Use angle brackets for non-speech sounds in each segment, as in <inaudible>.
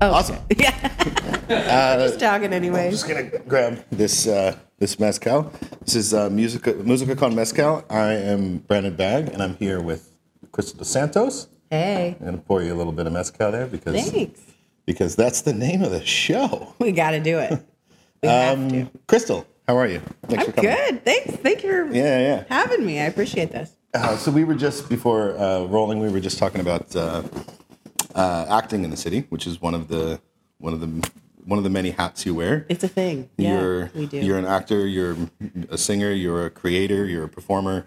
Oh, Awesome. <laughs> Yeah. <laughs> Just talking anyways. just gonna grab this uh, this mezcal. This is uh, Musica Musica con Mezcal. I am Brandon Bag, and I'm here with Krystle Dos Santos. Hey. I'm gonna pour you a little bit of mezcal there because Thanks. because that's the name of the show. We got to do it. We have to. Krystle, how are you? Thanks I'm good. Thanks. Thank you for Yeah, yeah. having me. I appreciate this. Uh, so we were just before uh, rolling. We were just talking about uh, uh, acting in the city, which is one of the one of the one of the many hats you wear. It's a thing. Yeah, you're we do. you're an actor. You're a singer. You're a creator. You're a performer.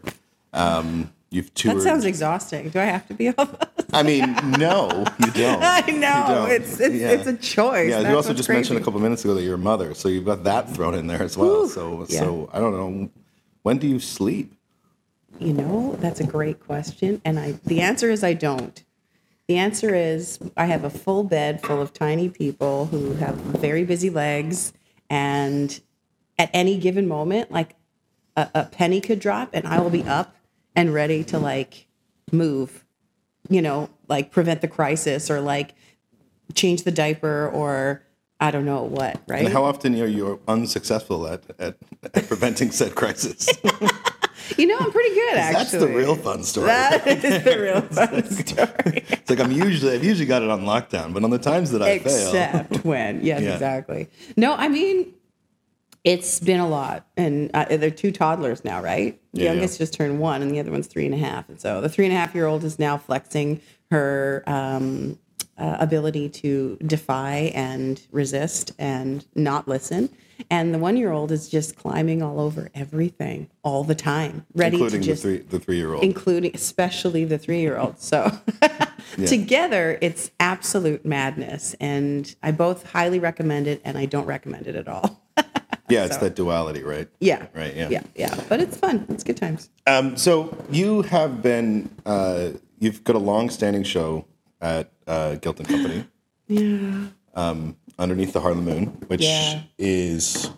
Um, you've toured. that sounds exhausting. Do I have to be all those? <laughs> I mean, no, you <laughs> don't. I know. don't. It's it's, Yeah. it's a choice. Yeah, That's you also just crazy. mentioned a couple minutes ago that you're a mother, so you've got that thrown in there as well. Whew. So, Yeah. so I don't know. When do you sleep? You know, that's a great question. And I the answer is I don't. The answer is I have a full bed full of tiny people who have very busy legs and at any given moment, like a, a penny could drop and I will be up and ready to like move, you know, like prevent the crisis or like change the diaper or I don't know what, right? And how often are you unsuccessful at, at, at preventing said crisis? <laughs> you know, I'm pretty good actually. That's the real fun story. That <laughs> is the real fun <laughs> story. It's like I'm usually I've usually got it on lockdown, but on the times that I fail, Except <laughs> when, yes, Yeah. exactly. No, I mean, it's been a lot, and uh, they're two toddlers now, right? The Yeah, yeah. youngest just turned one, and the other one's three and a half. And so the three and a half year old is now flexing her um, uh, ability to defy and resist and not listen. And the one year old is just climbing all over everything all the time, ready including to the just three the three year old. including especially the three year old. So <laughs> together, it's absolute madness. And I both highly recommend it and I don't recommend it at all. <laughs> Yeah, it's that duality, right? yeah. Right, yeah. Yeah. Yeah. But it's fun. It's good times. Um, so you have been uh, you've got a long standing show at uh, Guilt and Company. Yeah. um, underneath the Harlem Moon, which Yeah. is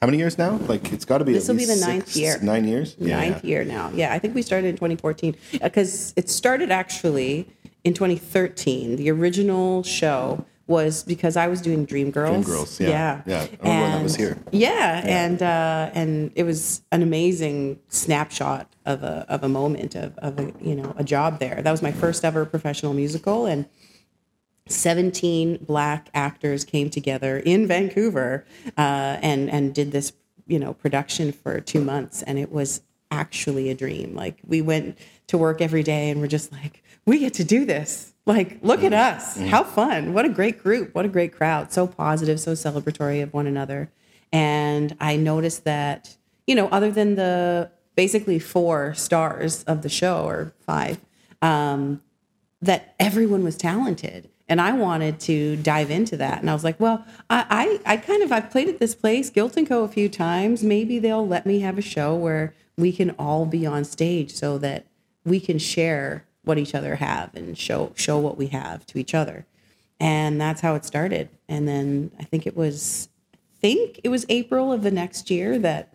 how many years now? Like it's got to be. This will be the ninth six, year. Nine years. Ninth yeah. year now. Yeah. I think we started in 2014 because it started actually in 2013. The original show was because I was doing Dreamgirls. Dreamgirls, yeah. Yeah. Yeah, I remember that was And- here. Yeah, and uh, and it was an amazing snapshot of a of a moment of of a you know a job there. That was my first ever professional musical, and 17 black actors came together in Vancouver uh, and and did this you know production for two months, and it was actually a dream. Like we went to work every day, and we're just like, we get to do this. Like, look at us. How fun. What a great group. What a great crowd. So positive, so celebratory of one another. And I noticed that, you know, other than the basically four stars of the show or five, um, that everyone was talented and i wanted to dive into that and i was like well i i, I kind of i've played at this place guilt and co a few times maybe they'll let me have a show where we can all be on stage so that we can share what each other have and show show what we have to each other. And that's how it started. And then i think it was i think it was april of the next year that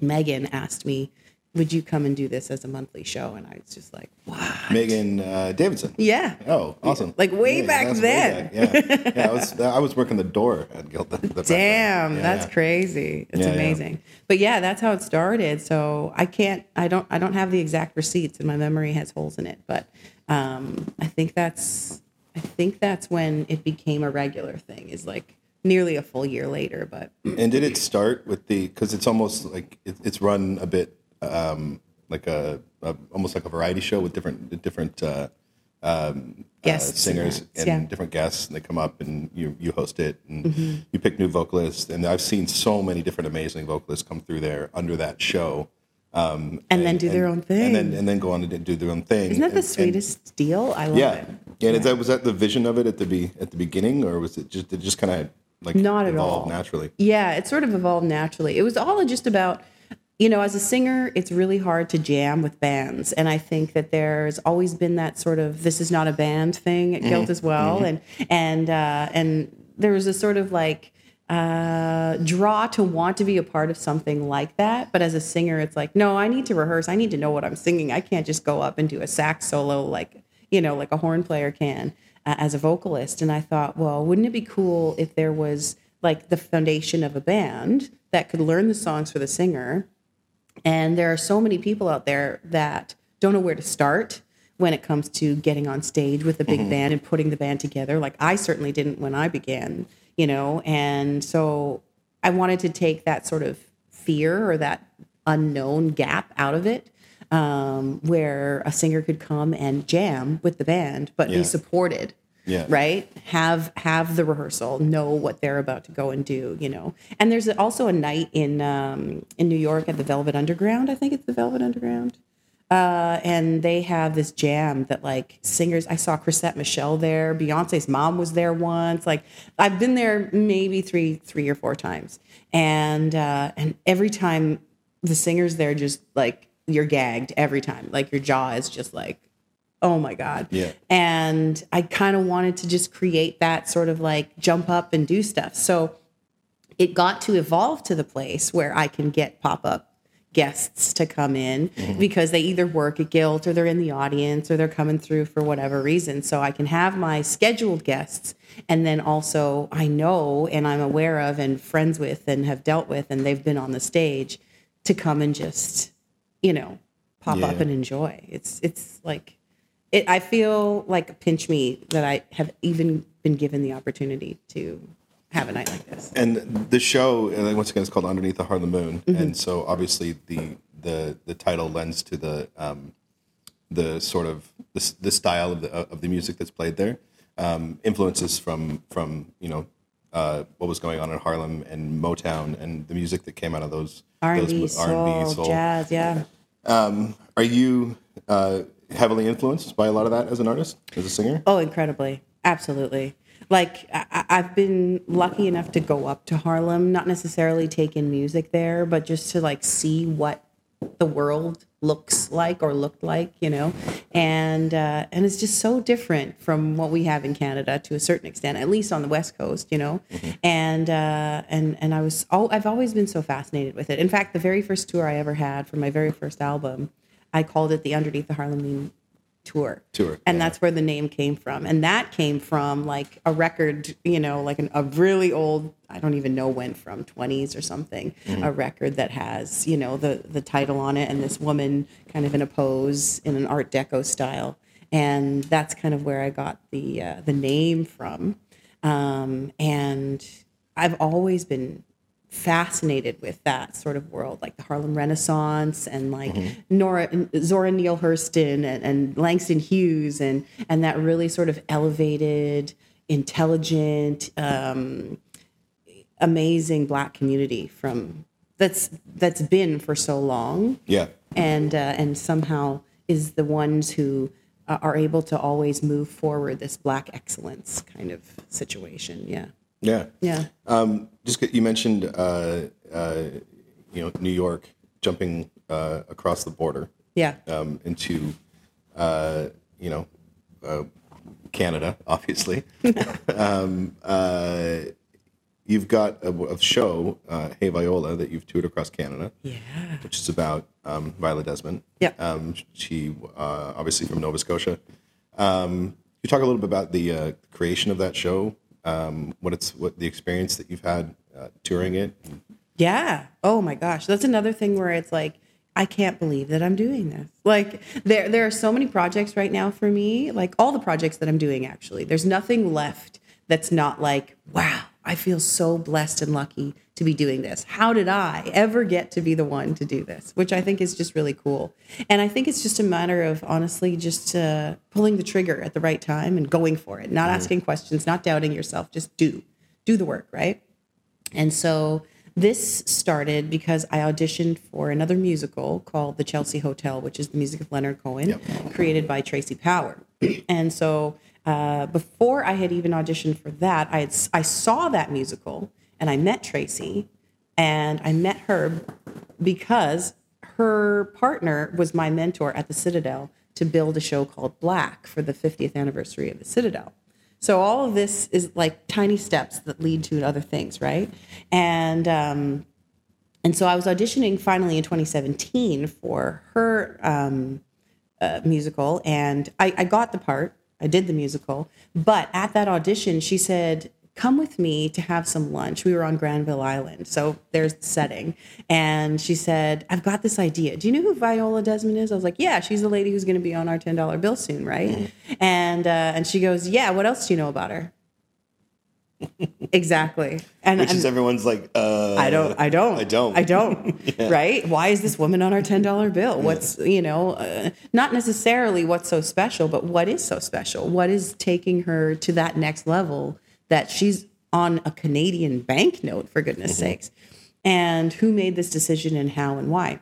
megan asked me would you come and do this as a monthly show and i was just like wow Megan uh, Davidson. yeah Oh, awesome! Like way Yeah, back then. back. Yeah, yeah. I was I was working the door at Gilton. the back then. Damn, Yeah, that's crazy. It's amazing. But yeah, that's how it started. So I can't I don't I don't have the exact receipts and my memory has holes in it, but um I think that's I think that's when it became a regular thing is like nearly a full year later, but And did it start with the? Because it's almost like it, it's run a bit um, like a, a almost like a variety show with different different uh, um, Guests uh, singers and yeah. Mm-hmm. different guests, and they come up and you you host it and you pick new vocalists. And I've seen so many different amazing vocalists come through there under that show. Um, And then do their own thing. and then and then go on to do their own thing. isn't that the And- and- sweetest deal? I love yeah, it. yeah. And is that was that the vision of it at the be at the beginning, or was it just it just kind of like Not at all. naturally? Yeah, it sort of evolved naturally. It was all just about, you know, as a singer, it's really hard to jam with bands. And I think that there's always been that sort of this is not a band thing at Guilt as well. And and uh, and there was a sort of like uh, draw to want to be a part of something like that. But as a singer, it's like, no, I need to rehearse. I need to know what I'm singing. I can't just go up and do a sax solo like, you know, like a horn player can. uh, as a vocalist. And I thought, well, wouldn't it be cool if there was like the foundation of a band that could learn the songs for the singer? And there are so many people out there that don't know where to start when it comes to getting on stage with a big Mm-hmm. band and putting the band together. Like I certainly didn't when I began, you know, and so I wanted to take that sort of fear or that unknown gap out of it. Um, where a singer could come and jam with the band, but Yeah. be supported Yeah. right? Have have the rehearsal know what they're about to go and do you know? And there's also a night in um in new york at the velvet underground i think it's the velvet underground uh and they have this jam that like singers i saw chrisette michele there beyonce's mom was there once like i've been there maybe three three or four times. And uh and every time the singers there just like you're gagged every time. Like your jaw is just like oh my god. Yeah. and i kind of wanted to just create that sort of like jump up and do stuff. So it got to evolve to the place where i can get pop-up guests to come in mm-hmm. because they either work at guilt or they're in the audience or they're coming through for whatever reason. So i can have my scheduled guests and then also i know and i'm aware of and friends with and have dealt with and they've been on the stage to come and just you know pop up and enjoy. It's it's like it, I feel like a pinch me that I have even been given the opportunity to have a night like this. And the show, uh, once again, is called Underneath the Harlem Moon, Mm-hmm. and so obviously the the the title lends to the um, the sort of the, the style of the of the music that's played there. Um, influences from from you know uh, what was going on in Harlem and Motown and the music that came out of those R and those B, mo- soul, soul. jazz, yeah. Are you uh, heavily influenced by a lot of that as an artist, as a singer? Oh, incredibly, absolutely. Like I, I've been lucky enough to go up to Harlem, not necessarily take in music there, but just to like see what the world looks like or looked like, you know, and uh, and it's just so different from what we have in Canada to a certain extent, at least on the West Coast, you know, and uh, and and I was oh I've always been so fascinated with it. In fact, the very first tour I ever had for my very first album, I called it the Underneath the Harlem Moon tour. Tour, And yeah. that's where the name came from. And that came from like a record, you know, like an, a really old, I don't even know when from 20s or something, Mm-hmm. a record that has, you know, the the title on it and this woman kind of in a pose in an art deco style. And that's kind of where I got the uh, the name from. Um, and I've always been fascinated with that sort of world, like the Harlem Renaissance and like Nora Zora Neale Hurston and, and Langston Hughes and and that really sort of elevated, intelligent, um, amazing Black community from that's that's been for so long. Yeah, and uh, and somehow is the ones who uh, are able to always move forward this Black excellence kind of situation. Yeah, yeah. yeah. Um, just you mentioned, uh, uh, you know, New York jumping uh, across the border Yeah. um, into, uh, you know, uh, Canada, obviously. <laughs> um, uh, you've got a, a show, uh, Hey Viola, that you've toured across Canada, Yeah. which is about um, Viola Desmond. Yeah. Um, she uh, obviously from Nova Scotia. Um, you talk a little bit about the uh, creation of that show, um, what it's what the experience that you've had uh, touring it. Yeah. Oh my gosh. That's another thing where it's like, I can't believe that I'm doing this. Like there there are so many projects right now for me, like all the projects that I'm doing actually. There's nothing left that's not like, wow, I feel so blessed and lucky to be doing this. How did I ever get to be the one to do this? Which I think is just really cool. And I think it's just a matter of honestly just uh, pulling the trigger at the right time and going for it, not asking questions, not doubting yourself, just do. Do the work, right? And so this started because I auditioned for another musical called The Chelsea Hotel, which is the music of Leonard Cohen, created by Tracey Power. and so uh, before I had even auditioned for that, I had I saw that musical and I met Tracey, and I met her because her partner was my mentor at the Citadel to build a show called Black for the 50th anniversary of the Citadel. So all of this is like tiny steps that lead to other things, right? And um, and so I was auditioning finally in 2017 for her um, uh, musical, and I, I got the part. I did the musical. But at that audition, she said, Come with me to have some lunch. We were on Granville Island. So there's the setting. And she said, I've got this idea. Do you know who Viola Desmond is? I was like, Yeah, she's the lady who's going to be on our $10 bill soon, right? And, uh, and she goes, Yeah, what else do you know about her? Exactly. And, Which and is everyone's like, uh, I don't. I don't. I don't. I don't. <laughs> Right? Why is this woman on our ten dollar bill? What's you know, uh, not necessarily what's so special, but what is so special? What is taking her to that next level that she's on a Canadian banknote for goodness sakes? And who made this decision and how and why?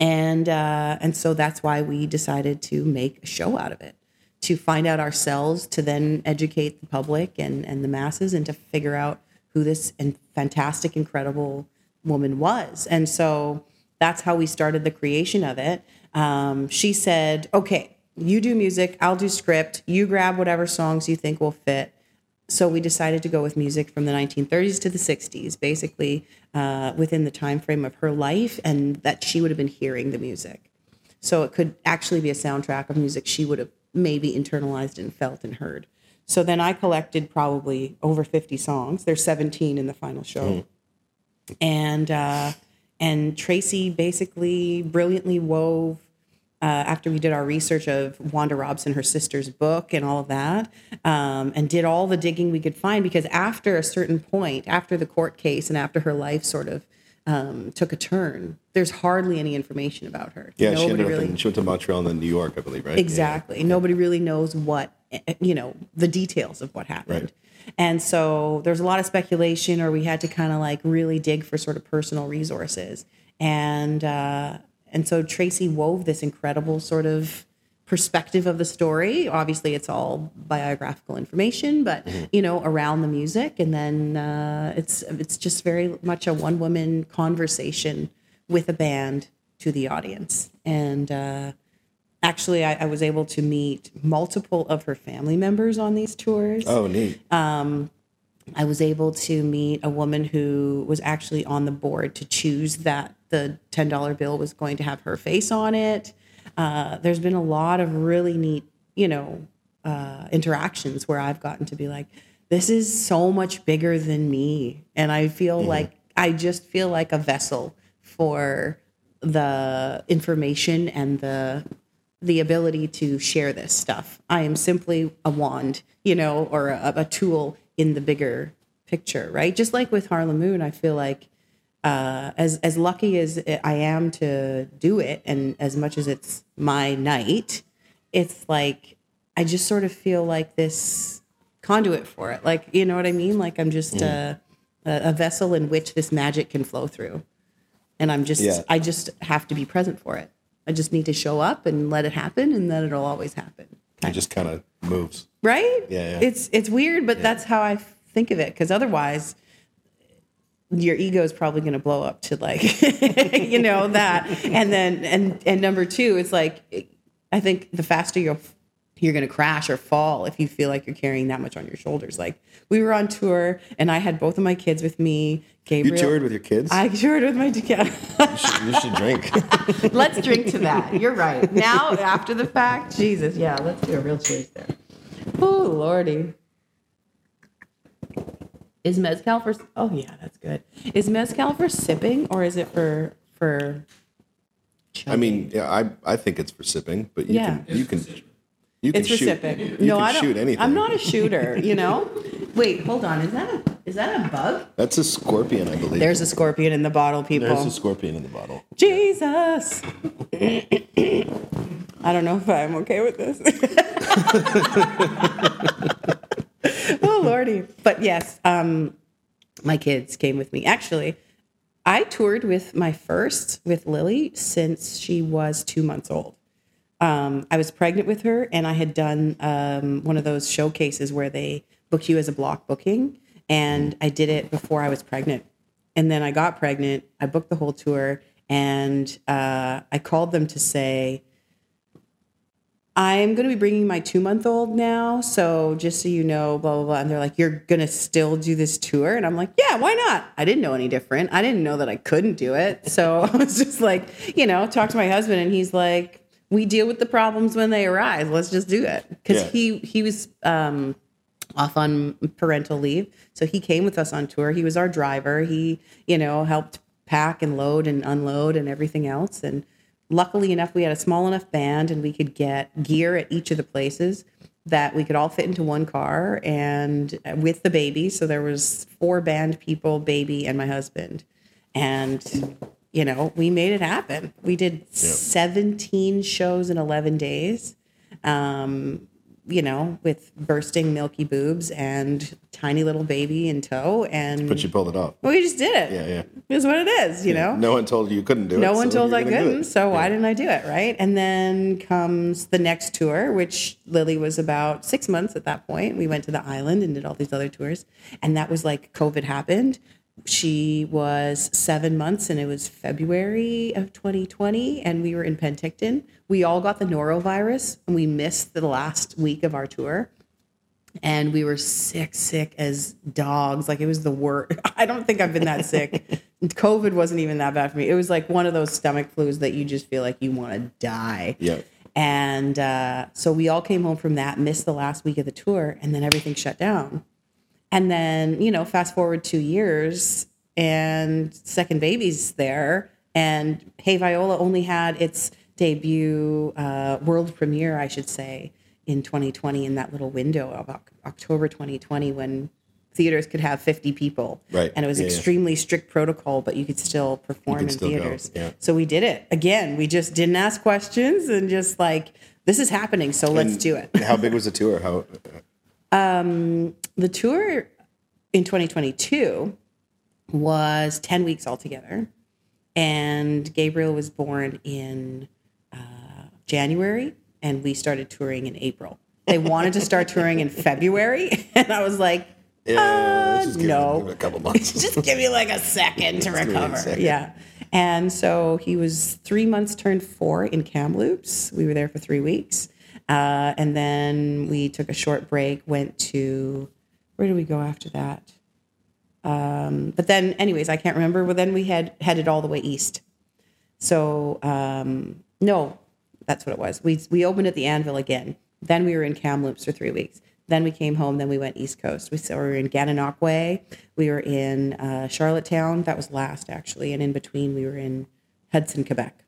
And uh, and so that's why we decided to make a show out of it to find out ourselves, to then educate the public and, and the masses, and to figure out who this fantastic, incredible woman was. And so that's how we started the creation of it. Um, she said, "Okay, you do music, I'll do script. You grab whatever songs you think will fit." So we decided to go with music from the 1930s to the 60s, basically uh, within the time frame of her life, and that she would have been hearing the music. So it could actually be a soundtrack of music she would have maybe internalized and felt and heard. So then I collected probably over 50 songs. There's 17 in the final show. And uh, and Tracey basically brilliantly wove uh, after we did our research of Wanda Robson, her sister's book, and all of that, um, and did all the digging we could find. Because after a certain point, after the court case, and after her life sort of um, took a turn, there's hardly any information about her. Yeah, she Nobody ended up in, she went to Montreal and then New York, I believe, right? Exactly. Nobody really knows what, you know, the details of what happened. Right. And so there's a lot of speculation, or we had to kind of like really dig for sort of personal resources. And, uh, and so Tracey wove this incredible sort of perspective of the story. Obviously, it's all biographical information, but you know, around the music, and then uh, it's it's just very much a one woman conversation with a band to the audience. And uh, actually, I, I was able to meet multiple of her family members on these tours. Oh, neat. Um, I was able to meet a woman who was actually on the board to choose that the $10 bill was going to have her face on it. Uh, there's been a lot of really neat, you know, uh, interactions where I've gotten to be like, this is so much bigger than me. And I feel like, I just feel like a vessel for the information and the the ability to share this stuff. I am simply a wand, you know, or a, a tool in the bigger picture, right? Just like with Harlem Moon, I feel like uh, as as lucky as I am to do it, and as much as it's my night, it's like I just sort of feel like this conduit for it. Like you know what I mean? Like I'm just a, a vessel in which this magic can flow through, and I'm just Yeah. I just have to be present for it. I just need to show up and let it happen, and then it'll always happen. It just kind of moves. Right? Yeah, yeah. It's it's weird, but that's how I think of it. Because otherwise, your ego is probably going to blow up to like, <laughs> you know, that. And then and and number two, it's like, I think the faster you're you're going to crash or fall if you feel like you're carrying that much on your shoulders. Like we were on tour, and I had both of my kids with me. Gabriel, You toured with your kids? I toured with my kids. you, should, you should drink. <laughs> let's drink to that. You're right. Now, after the fact, Jesus, yeah, let's do a real cheers there. Oh, lordy. Is mezcal for? Oh yeah, that's good. Is mezcal for sipping or is it for for? I mean, yeah, I I think it's for sipping, but you Yeah. can you can you can It's for shoot. sipping. You no, can I don't. shoot anything. I'm not a shooter. You know. Wait, hold on. Is that a is that a bug? That's a scorpion, I believe. There's a scorpion in the bottle, people. There's a scorpion in the bottle. Jesus. <coughs> I don't know if I'm okay with this. <laughs> oh lordy. But yes, um, my kids came with me. Actually, I toured with my first with Lily since she was two months old. Um, I was pregnant with her, and I had done um, one of those showcases where they book you as a block booking, and I did it before I was pregnant. And then I got pregnant. I booked the whole tour, and uh, I called them to say, I'm going to be bringing my two month old now. So just so you know, blah, blah, blah. And they're like, You're going to still do this tour? And I'm like, Yeah, why not? I didn't know any different. I didn't know that I couldn't do it. So <laughs> I was just like, you know, talk to my husband, and he's like, we deal with the problems when they arise. Let's just do it. Because Yeah. he he was um, off on parental leave, so he came with us on tour. He was our driver. He you know helped pack and load and unload and everything else. And luckily enough, we had a small enough band, and we could get gear at each of the places that we could all fit into one car and uh, with the baby. So there was four band people, baby, and my husband, and you know, we made it happen. We did 17 shows in 11 days. Um, you know, with bursting milky boobs and tiny little baby in tow. And But you pulled it off. Well, we just did it. Yeah, yeah. It's what it is, you know? No one told you you couldn't do it. No one so told I couldn't, it. so why didn't I do it, right? And then comes the next tour, which Lily was about six months at that point. We went to the island and did all these other tours, and that was like COVID happened. She was seven months, and it was February of 2020, and we were in Penticton. We all got the norovirus, and we missed the last week of our tour and we were sick, sick as dogs. Like it was the worst. <laughs> I don't think I've been that sick. <laughs> COVID wasn't even that bad for me. It was like one of those stomach flus that you just feel like you want to die. Yeah. And uh, so we all came home from that, missed the last week of the tour, and then everything shut down. And then, you know, fast forward two years and second baby's there. And Hey Viola only had its debut, uh, world premiere, I should say, in 2020 in that little window of October 2020 when theaters could have 50 people. Right. And it was Yeah, yeah. extremely strict protocol, but you could still perform in still theaters. yeah. So we did it. Again, we just didn't ask questions and just like, this is happening, so let's do it. How big was the tour? How? The tour in 2022 was 10 weeks altogether. And Gabriel was born in uh, January, and we started touring in April. They wanted to start touring in February, <laughs> and I was like, Yeah, let's just give it- no. give it a couple months. <laughs> just give me like a second to recover. second. Yeah. And so he was three months turned four in Kamloops. We were there for three weeks. Uh, and then we took a short break, went to, where did we go after that? Um, but then, anyways, I can't remember. But then we had headed all the way east. So, um, no, that's what it was. We, we opened at the Anvil again. Then we were in Kamloops for three weeks. Then we came home. Then we went East Coast. We, so we were in Gananoque. We were in uh, Charlottetown. That was last, actually. And in between, we were in Hudson, Quebec.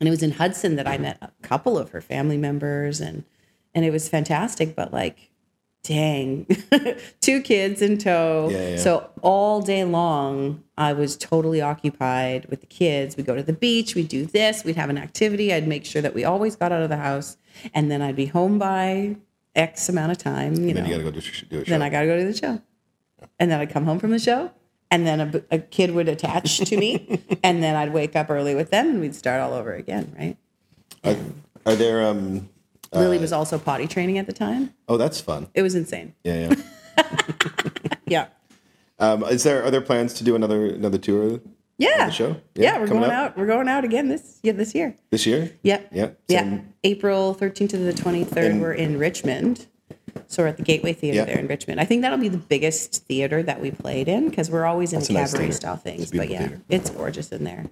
And it was in Hudson that I met a couple of her family members. And, and it was fantastic. But like, dang, <laughs> two kids in tow. Yeah, yeah. So all day long, I was totally occupied with the kids. We'd go to the beach, we'd do this, we'd have an activity. I'd make sure that we always got out of the house, and then I'd be home by X amount of time. You Then know, you got to go do, do a show. then I got to go to the show, and then I'd come home from the show, and then a kid would attach to me, <laughs> and then I'd wake up early with them, and we'd start all over again. Right? are, are there? Um. Lily was also potty training at the time. Oh, that's fun. It was insane. Yeah, yeah. <laughs> Yeah. um, is there are there plans to do another another tour Yeah. the show? Yeah, we're coming going up? out. We're going out again this yeah, this year. this year? Yep. Yeah. Yeah. Same- April 13th to the 23rd, And- we're in Richmond. So we're at the Gateway Theater Yeah. there in Richmond. I think that'll be the biggest theater that we played in because we're always in That's a nice cabaret theater. style things. It's a But beautiful yeah, theater. it's gorgeous in there.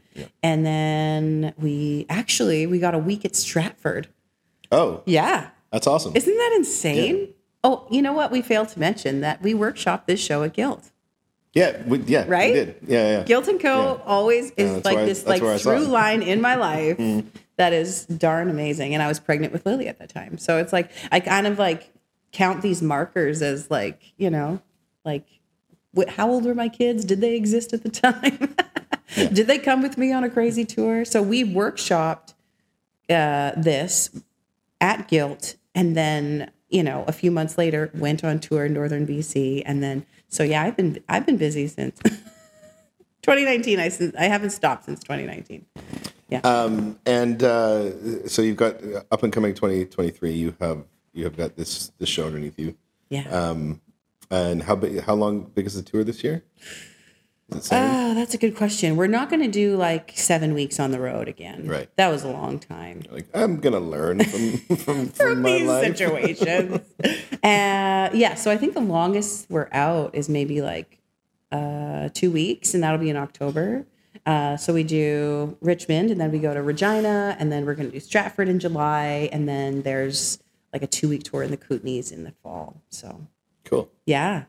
And then we actually we got a week at Stratford. Oh, Yeah. that's awesome. Isn't that insane? Oh, you know what? We failed to mention that we workshop this show at Guilt. yeah, we, yeah, Right? We did. Yeah, yeah. Guilt and Co. Yeah. always is that's like I- this like where I saw through line in my life that is darn amazing. And I was pregnant with Lily at that time, so it's like I kind of like count these markers as like you know, like how old were my kids? Did they exist at the <laughs> time? Did they come with me on a crazy tour? So we workshopped uh, this at Guilt, and then you know a few months later went on tour in northern BC, and then so yeah, I've been I've been busy since <laughs> 2019. I since I haven't stopped since 2019. Um, and uh, so you've got uh, up and coming 2023. You have you have got this this show underneath you. Yeah. Um, and how big? How long big is the tour this year? Oh, that's a good question. We're not going to do like seven weeks on the road again. Right. That was a long time. like I'm gonna learn from <laughs> from, <laughs> from From my these life. situations. <laughs> uh, yeah. So I think the longest we're out is maybe like uh, two weeks, and that'll be in October. Uh, so we do Richmond, and then we go to Regina, and then we're going to do Stratford in July, and then there's like a two week tour in the Kootenays in the fall. So Cool. Yeah.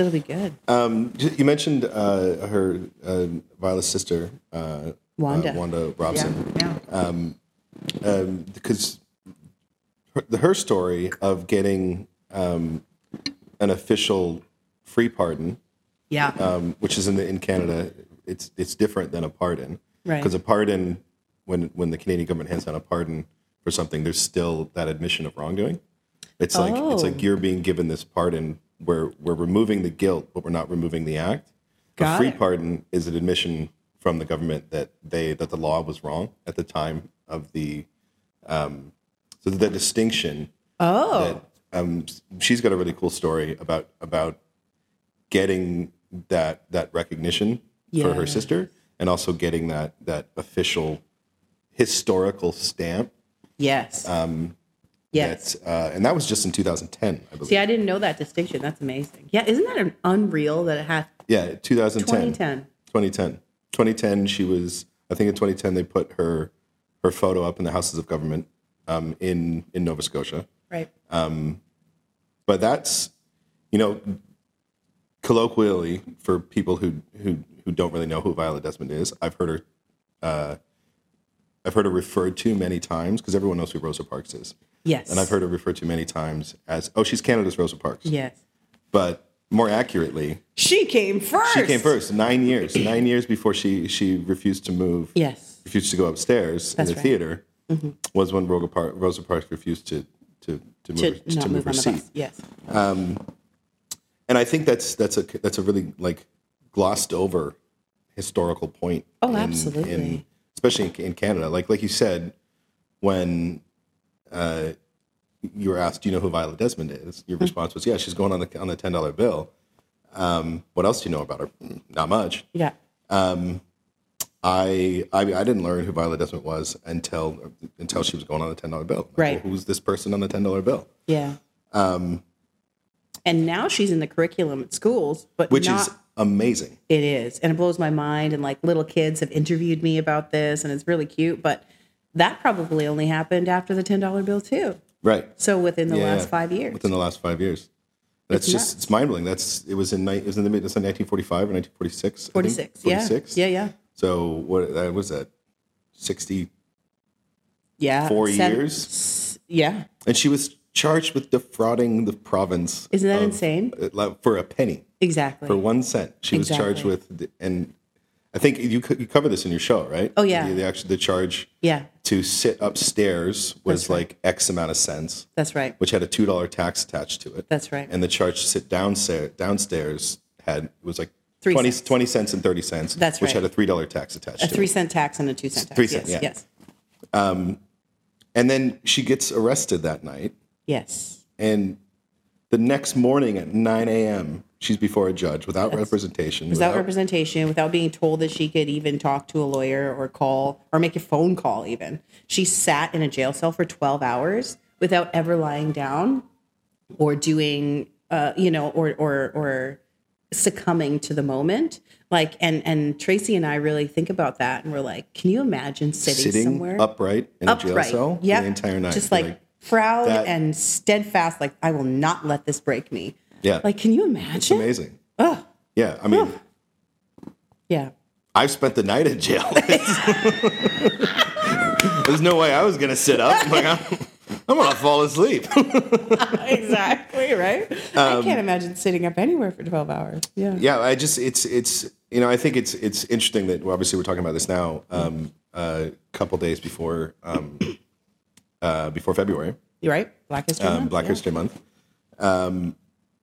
It'll be good. Um, you mentioned uh, her uh, Violet's sister, uh, Wanda. uh, Wanda Robson. Yeah, yeah. um, because her, her story of getting um, an official free pardon, yeah. um, which is in the, in Canada, it's it's different than a pardon. Right. Because a pardon, when when the Canadian government hands down a pardon for something, there's still that admission of wrongdoing. It's like it's Oh. like you're being given this pardon where we're removing the guilt, but we're not removing the act. Got a free it. pardon is an admission from the government that they that the law was wrong at the time of the um, so the distinction oh, that um, she's got a really cool story about about getting that that recognition for her sister and also getting that that official historical stamp yes. um, yes. that uh, and that was just in 2010 I believe See, I didn't know that distinction. That's amazing. Yeah, isn't that an unreal that it has yeah 2010 2010? 2010 2010 she was i think in 2010 they put her her photo up in the houses of government um, in in nova scotia Right. Um, but that's you know colloquially for people who who who don't really know who Violet Desmond is I've heard her uh, I've heard her referred to many times because everyone knows who Rosa Parks is Yes. and I've heard her referred to many times as oh she's Canada's Rosa Parks Yes. but more accurately She came first. she came first nine years nine years before she she refused to move Yes. refused to go upstairs That's in the right. theater mm-hmm. was when Rosa, Park, Rosa Parks refused to to to To move, to not move move her seat. Yes. Um, and I think that's that's a that's a really like glossed over historical point. Oh, absolutely. Especially in, in Canada, like like you said, when uh, you were asked, "Do you know who Violet Desmond is?" Your response was, "Yeah, she's going on the on the ten dollar bill." Um, what else do you know about her? "Mm, Not much. Yeah. I, I I didn't learn who Violet Desmond was until until she was going on the ten dollar bill. Like, Right. well, who's this person on the ten dollar bill? Yeah. Um, and now she's in the curriculum at schools, but Which not, is amazing. it is, and it blows my mind. And like little kids have interviewed me about this, and it's really cute. But that probably only happened after the ten dollar bill too. Right. So within the Yeah, last five years. Within the last five years. That's It's just nuts. it's mind blowing. That's it was in it was in the mid it's in 1945 or 1946. I think. 46. Yeah. Yeah. Yeah. So what that was that 60 Yeah. Four Seven- years? Yeah. and she was charged with defrauding the province Isn't that of- insane? uh, for a penny Exactly. for one cent. She was charged with and I think you you cover this in your show, right? Oh, yeah. The, the actual the charge yeah. to sit upstairs was right. like X amount of cents, That's right. which had a two dollar tax attached to it. That's right. and the charge to sit downstairs downstairs had was like Three 20, cents. 20 cents and 30 cents That's which right. had a three dollar tax attached a to three it cent tax and a two cent tax. Three yes. cent, yeah. Yes. Um, and then she gets arrested that night Yes. and the next morning at 9 a.m she's before a judge without representation Without representation, without being told that she could even talk to a lawyer or call or make a phone call, even. She sat in a jail cell for 12 hours without ever lying down or doing, uh, you know, or, or, or succumbing to the moment. Like, and, and Tracey and I really think about that. And we're like, can you imagine sitting, sitting somewhere upright in a jail cell Yep. the entire night Just like, Like, proud that- and steadfast. Like, I will not let this break me. yeah. Like, can you imagine? it's amazing. Oh, yeah i mean yeah. i've spent the night in jail. <laughs> There's no way i was gonna sit up. Like i'm, I'm gonna fall asleep. <laughs> Exactly right? I can't imagine sitting up anywhere for 12 hours. Yeah. Yeah i just it's it's you know i think it's it's interesting that well, obviously we're talking about this now um a couple days before um uh before february. You're right. Black history um, Month, black yeah. history month. Um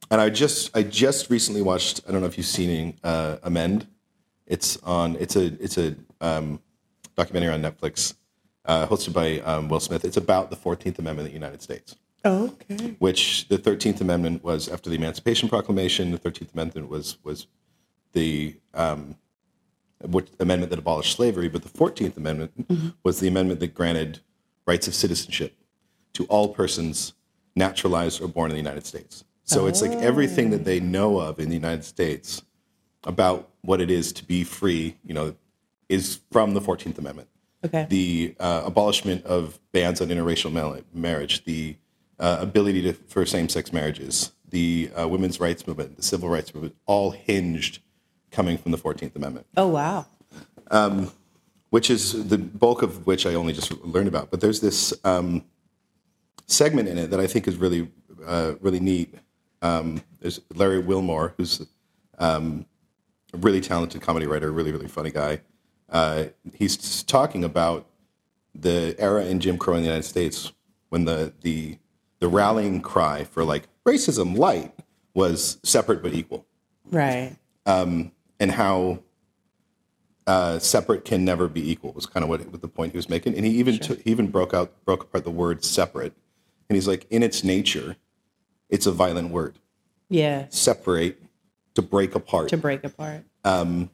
and i just i just recently watched i don't know if you've seen uh amend. It's on it's a it's a um documentary on netflix uh, hosted by um, will smith. It's about the 14th amendment of the united states. Oh, okay. Which the 13th Amendment was after the Emancipation Proclamation. The 13th Amendment was was the um, amendment that abolished slavery, but the 14th Amendment was the amendment that granted rights of citizenship to all persons naturalized or born in the United States. So it's like everything that they know of in the United States about what it is to be free, you know, is from the Fourteenth Amendment. Okay. The uh, abolishment of bans on interracial marriage, the uh, ability to, for same-sex marriages, the uh, women's rights movement, the civil rights movement, all hinged coming from the Fourteenth Amendment oh wow. Which is the bulk of which I only just learned about. But there's this um, segment in it that I think is really, uh, really neat. Um, there's Larry Wilmore, who's um, a really talented comedy writer, really, really funny guy. Uh, he's talking about the era in Jim Crow in the United States when the the the rallying cry for like racism light was separate but equal Right. and how uh, separate can never be equal was kind of what, what the point he was making. And he even took, he even broke out broke apart the word separate, and he's like, in its nature, it's a violent word. Yeah. Separate to break apart. To break apart. Um,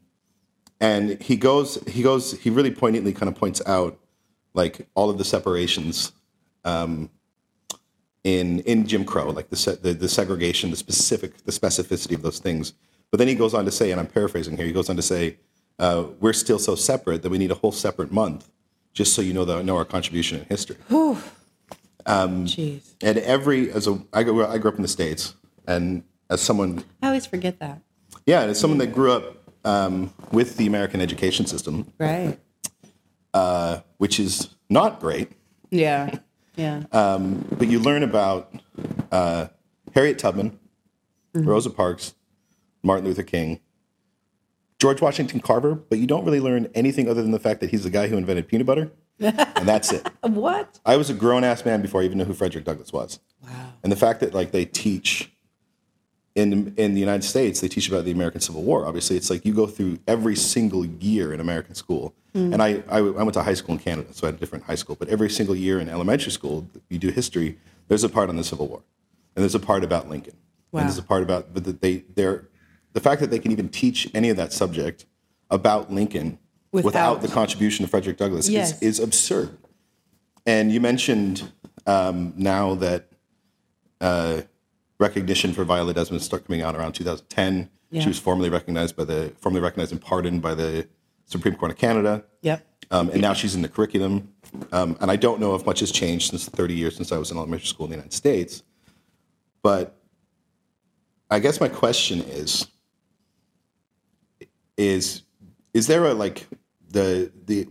and he goes he goes he really poignantly kind of points out like all of the separations um, in in Jim Crow, like the, se- the the segregation, the specific the specificity of those things. But then he goes on to say, and I'm paraphrasing here, he goes on to say, uh, we're still so separate that we need a whole separate month just so you know the, know our contribution in history. Jeez. And every as a I grew, I grew up in the states, and as someone I always forget that. yeah, and as someone that grew up um, with the American education system, Right. which is not great. Yeah. Yeah. but you learn about uh, Harriet Tubman, Rosa Parks, Martin Luther King, George Washington Carver, but you don't really learn anything other than the fact that he's the guy who invented peanut butter, and that's it. <laughs> what? I was a grown ass man before I even knew who Frederick Douglass was, Wow. and the fact that like they teach in in the United States, they teach about the American Civil War. Obviously, it's like you go through every single year in American school, hmm. and I, I I went to high school in Canada, so I had a different high school. But every single year in elementary school, you do history. There's a part on the Civil War, and there's a part about Lincoln, Wow. and there's a part about but that they they're the fact that they can even teach any of that subject about Lincoln without, Without- the contribution of Frederick Douglass Yes. is, is absurd. And you mentioned um, now that uh, recognition for Viola Desmond started coming out around 2010. Yeah. She was formally recognized by the formally recognized and pardoned by the Supreme Court of Canada, Yep. um, and now she's in the curriculum. Um, and I don't know if much has changed since the 30 years since I was in elementary school in the United States. But I guess my question is: is is there a like the the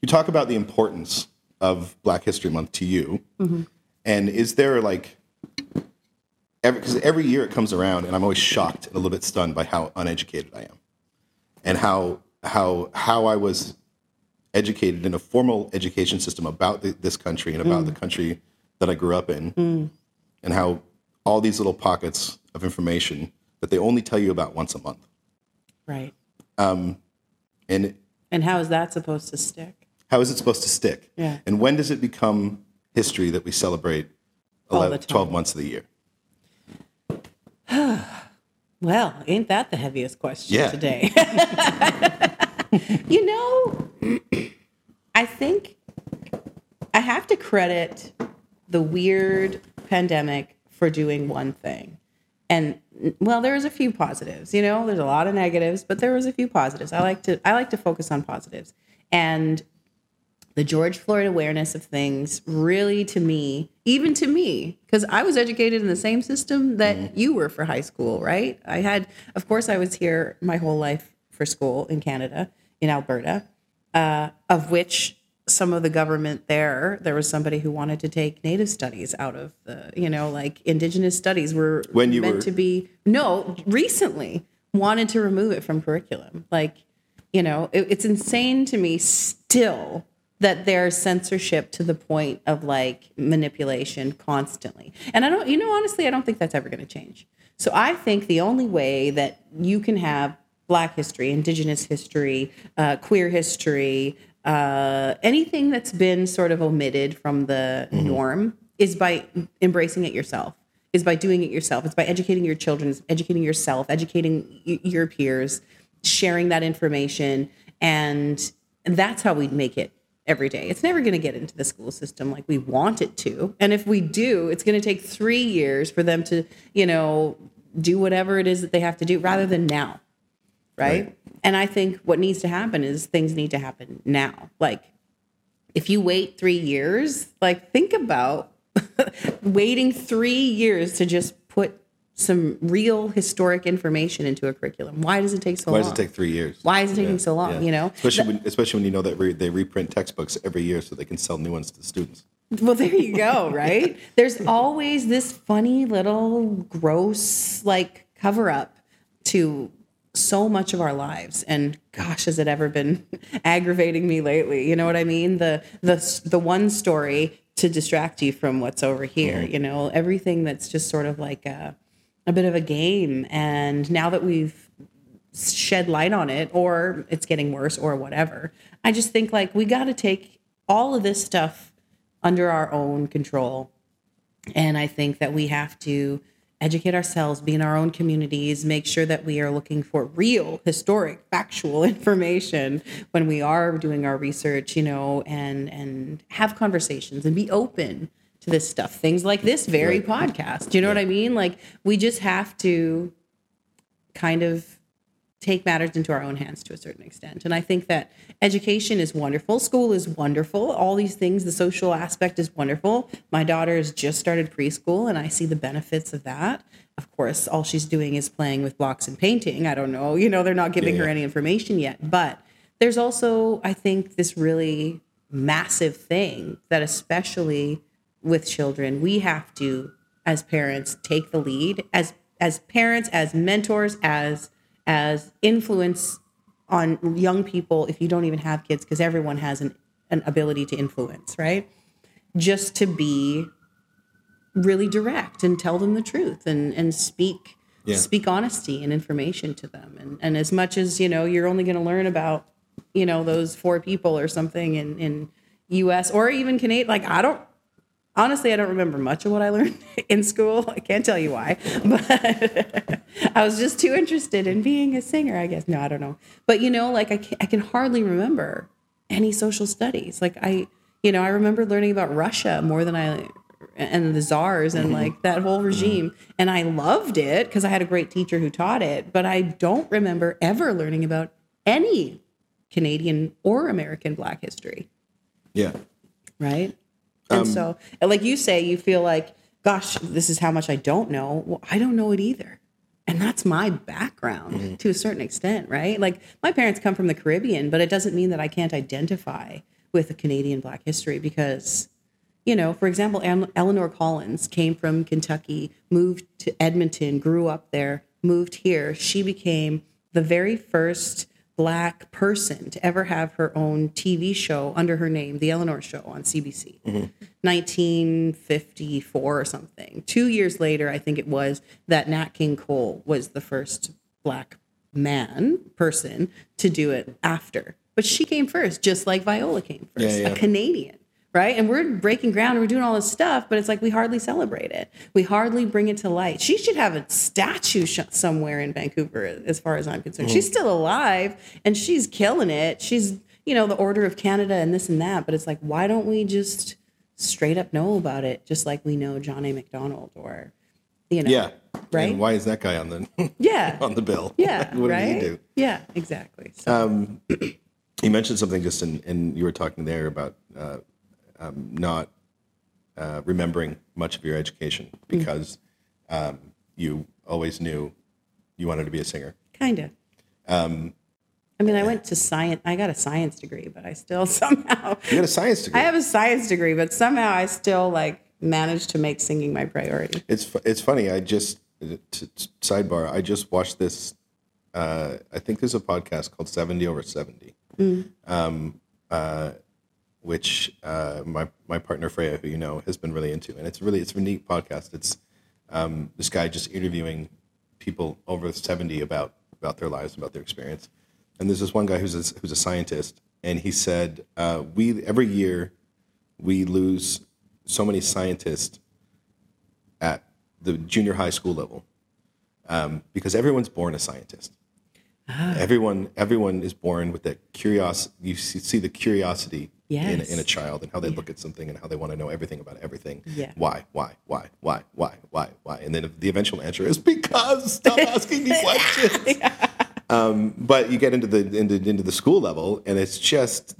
you talk about the importance of Black History Month to you, mm-hmm. and is there like because every, year it comes around, and I'm always shocked and a little bit stunned by how uneducated I am, and how how how I was educated in a formal education system about the, this country and about mm. the country that I grew up in, mm. and how all these little pockets of information that they only tell you about once a month, Right. Um, and And how is that supposed to stick? how is it supposed to stick? Yeah. And when does it become history that we celebrate All the 11, 12 months of the year? <sighs> Well, ain't that the heaviest question Yeah. today? <laughs> you know, <clears throat> I think I have to credit the weird pandemic for doing one thing. And well, there was a few positives, you know, there's a lot of negatives, but there was a few positives. I like to I like to focus on positives. And the George Floyd awareness of things really to me, even to me, because I was educated in the same system that you were for high school, right? I had, of course, I was here my whole life for school in Canada, in Alberta, uh, of which some of the government there, there was somebody who wanted to take Native studies out of the, you know, like Indigenous studies were When you meant were- to be, no, recently wanted to remove it from curriculum. Like, you know, it, it's insane to me still that there's censorship to the point of like manipulation constantly. And I don't, you know, honestly, I don't think that's ever going to change. So I think the only way that you can have Black history, Indigenous history, uh, queer history, uh, anything that's been sort of omitted from the norm is by embracing it yourself is by doing it yourself. It's by educating your children, educating yourself, educating y- your peers, sharing that information, and that's how we make it every day. It's never going to get into the school system like we want it to, and if we do, it's going to take three years for them to, you know, do whatever it is that they have to do, rather than now. Right? Right. And I think what needs to happen is things need to happen now. Like if you wait three years, like think about <laughs> waiting three years to just put some real historic information into a curriculum. Why does it take so Why long? Why does it take three years? Why is it taking so long, yeah. you know? especially when, especially when you know that re- they reprint textbooks every year so they can sell new ones to the students. Well, there you go, <laughs> right? There's always this funny little gross like cover up to so much of our lives and gosh has it ever been <laughs> aggravating me lately you know what i mean? The the the one story to distract you from what's over here you know everything that's just sort of like a a bit of a game and now that we've shed light on it or it's getting worse or whatever i just think like we got to take all of this stuff under our own control and I think that we have to educate ourselves, be in our own communities, make sure that we are looking for real, historic, factual <laughs> information when we are doing our research, you know, and and have conversations and be open to this stuff. Things like this very podcast. You know what I mean? Like we just have to kind of take matters into our own hands to a certain extent. And I think that education is wonderful. School is wonderful. All these things, the social aspect is wonderful. My daughter has just started preschool and I see the benefits of that. Of course, all she's doing is playing with blocks and painting. I don't know, you know, they're not giving her any information yet. But there's also, I think, this really massive thing that, especially with children, we have to, as parents, take the lead as as parents, as mentors, as as influence on young people if you don't even have kids because everyone has an, an ability to influence right just to be really direct and tell them the truth and and speak Yeah. speak honesty and information to them and and as much as you know you're only going to learn about you know those four people or something in in us or even canadian like i don't honestly i don't remember much of what i learned <laughs> in school. I can't tell you why <laughs> but <laughs> i was just too interested in being a singer i guess. No i don't know. But you know like i can, I can hardly remember any social studies. Like i you know i remember learning about russia more than i and the czars and mm-hmm. like that whole mm-hmm. regime. And i loved it because i had a great teacher who taught it but i don't remember ever learning about any canadian or american black history. Yeah. right? And um, so, and like you say, you feel like, gosh, this is how much I don't know. Well, I don't know it either. And that's my background mm-hmm. to a certain extent, right? Like my parents come from the Caribbean, but it doesn't mean that I can't identify with the Canadian Black history because, you know, for example, Eleanor Collins came from Kentucky, moved to Edmonton, grew up there, moved here. She became the very first black person to ever have her own TV show under her name, The Eleanor Show on CBC. 1954 or something. Two years later, I think it was that Nat King Cole was the first black man person to do it after. But she came first, just like Viola came first, Yeah, yeah. a Canadian. Right. And we're breaking ground and we're doing all this stuff, but it's like we hardly celebrate it. We hardly bring it to light. She should have a statue sh- somewhere in Vancouver, as far as I'm concerned. She's still alive and she's killing it. She's, you know, the Order of Canada and this and that. But it's like, why don't we just straight up know about it, just like we know John A. Macdonald or, you know, Yeah. Right? And why is that guy on the <laughs> yeah, on the bill? yeah, <laughs> what right, did he do? yeah, exactly. So, <clears throat> You mentioned something just in, and you were talking there about uh, um, not uh, remembering much of your education because um, you always knew you wanted to be a singer. kind of. Um, I mean, I went to science. I got a science degree, but I still <laughs> somehow you got a science degree. I have a science degree, but somehow I still like managed to make singing my priority. It's fu- it's funny. I just t- t- sidebar. I just watched this. Uh, I think there's a podcast called Seventy Over Seventy, um, uh, which uh, my my partner Freya, who you know, has been really into, and it's really it's a neat podcast. It's um, this guy just interviewing people over seventy about about their lives, about their experience. And there's this one guy who's a, who's a scientist, and he said, uh, "We every year we lose so many scientists at the junior high school level um, because everyone's born a scientist. Everyone, everyone is born with that curiosity. You see, see the curiosity in, Yes. in a child and how they look at something and how they want to know everything about everything. Yeah. Why? Why? Why? Why? Why? Why? Why? And then the eventual answer is because. Stop <laughs> asking me questions. <laughs> Um, but you get into the into, into the school level, and it's just